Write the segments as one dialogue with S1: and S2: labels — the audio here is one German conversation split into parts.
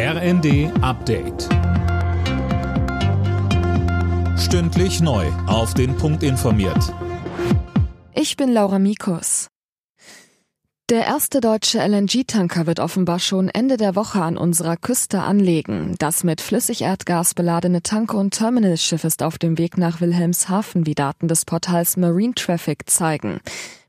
S1: RND Update. Stündlich neu. Auf den Punkt informiert.
S2: Ich bin Laura Mikus. Der erste deutsche LNG-Tanker wird offenbar schon Ende der Woche an unserer Küste anlegen. Das mit Flüssigerdgas beladene Tanker- und Terminalschiff ist auf dem Weg nach Wilhelmshaven, wie Daten des Portals Marine Traffic zeigen.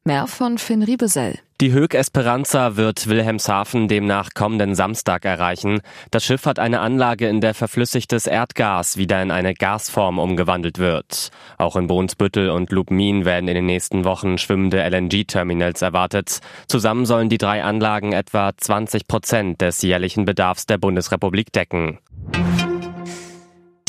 S2: Mehr von Finn Riebesell.
S3: Die Höck Esperanza wird Wilhelmshaven demnach kommenden Samstag erreichen. Das Schiff hat eine Anlage, in der verflüssigtes Erdgas wieder in eine Gasform umgewandelt wird. Auch in Brunsbüttel und Lubmin werden in den nächsten Wochen schwimmende LNG-Terminals erwartet. Zusammen sollen die drei Anlagen etwa 20 Prozent des jährlichen Bedarfs der Bundesrepublik decken.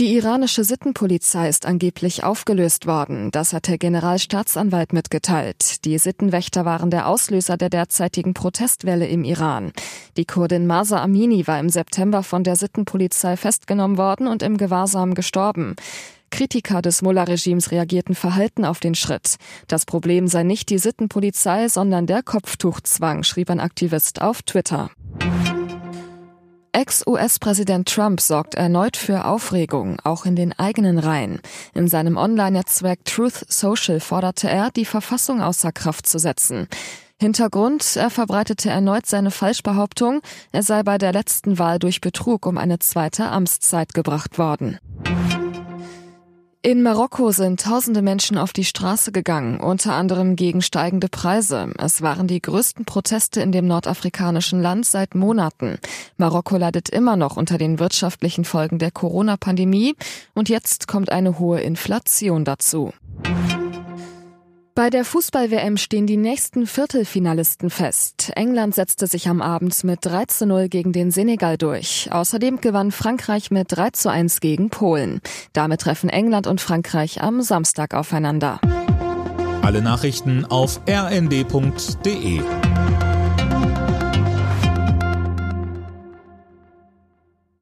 S2: Die iranische Sittenpolizei ist angeblich aufgelöst worden. Das hat der Generalstaatsanwalt mitgeteilt. Die Sittenwächter waren der Auslöser der derzeitigen Protestwelle im Iran. Die Kurdin Masa Amini war im September von der Sittenpolizei festgenommen worden und im Gewahrsam gestorben. Kritiker des Mullah-Regimes reagierten verhalten auf den Schritt. Das Problem sei nicht die Sittenpolizei, sondern der Kopftuchzwang, schrieb ein Aktivist auf Twitter. Ex-US-Präsident Trump sorgt erneut für Aufregung, auch in den eigenen Reihen. In seinem Online-Netzwerk Truth Social forderte er, die Verfassung außer Kraft zu setzen. Hintergrund, er verbreitete erneut seine Falschbehauptung, er sei bei der letzten Wahl durch Betrug um eine zweite Amtszeit gebracht worden. In Marokko sind tausende Menschen auf die Straße gegangen, unter anderem gegen steigende Preise. Es waren die größten Proteste in dem nordafrikanischen Land seit Monaten. Marokko leidet immer noch unter den wirtschaftlichen Folgen der Corona-Pandemie und jetzt kommt eine hohe Inflation dazu. Bei der Fußball-WM stehen die nächsten Viertelfinalisten fest. England setzte sich am Abend mit 3 zu 0 gegen den Senegal durch. Außerdem gewann Frankreich mit 3 zu 1 gegen Polen. Damit treffen England und Frankreich am Samstag aufeinander.
S1: Alle Nachrichten auf rnd.de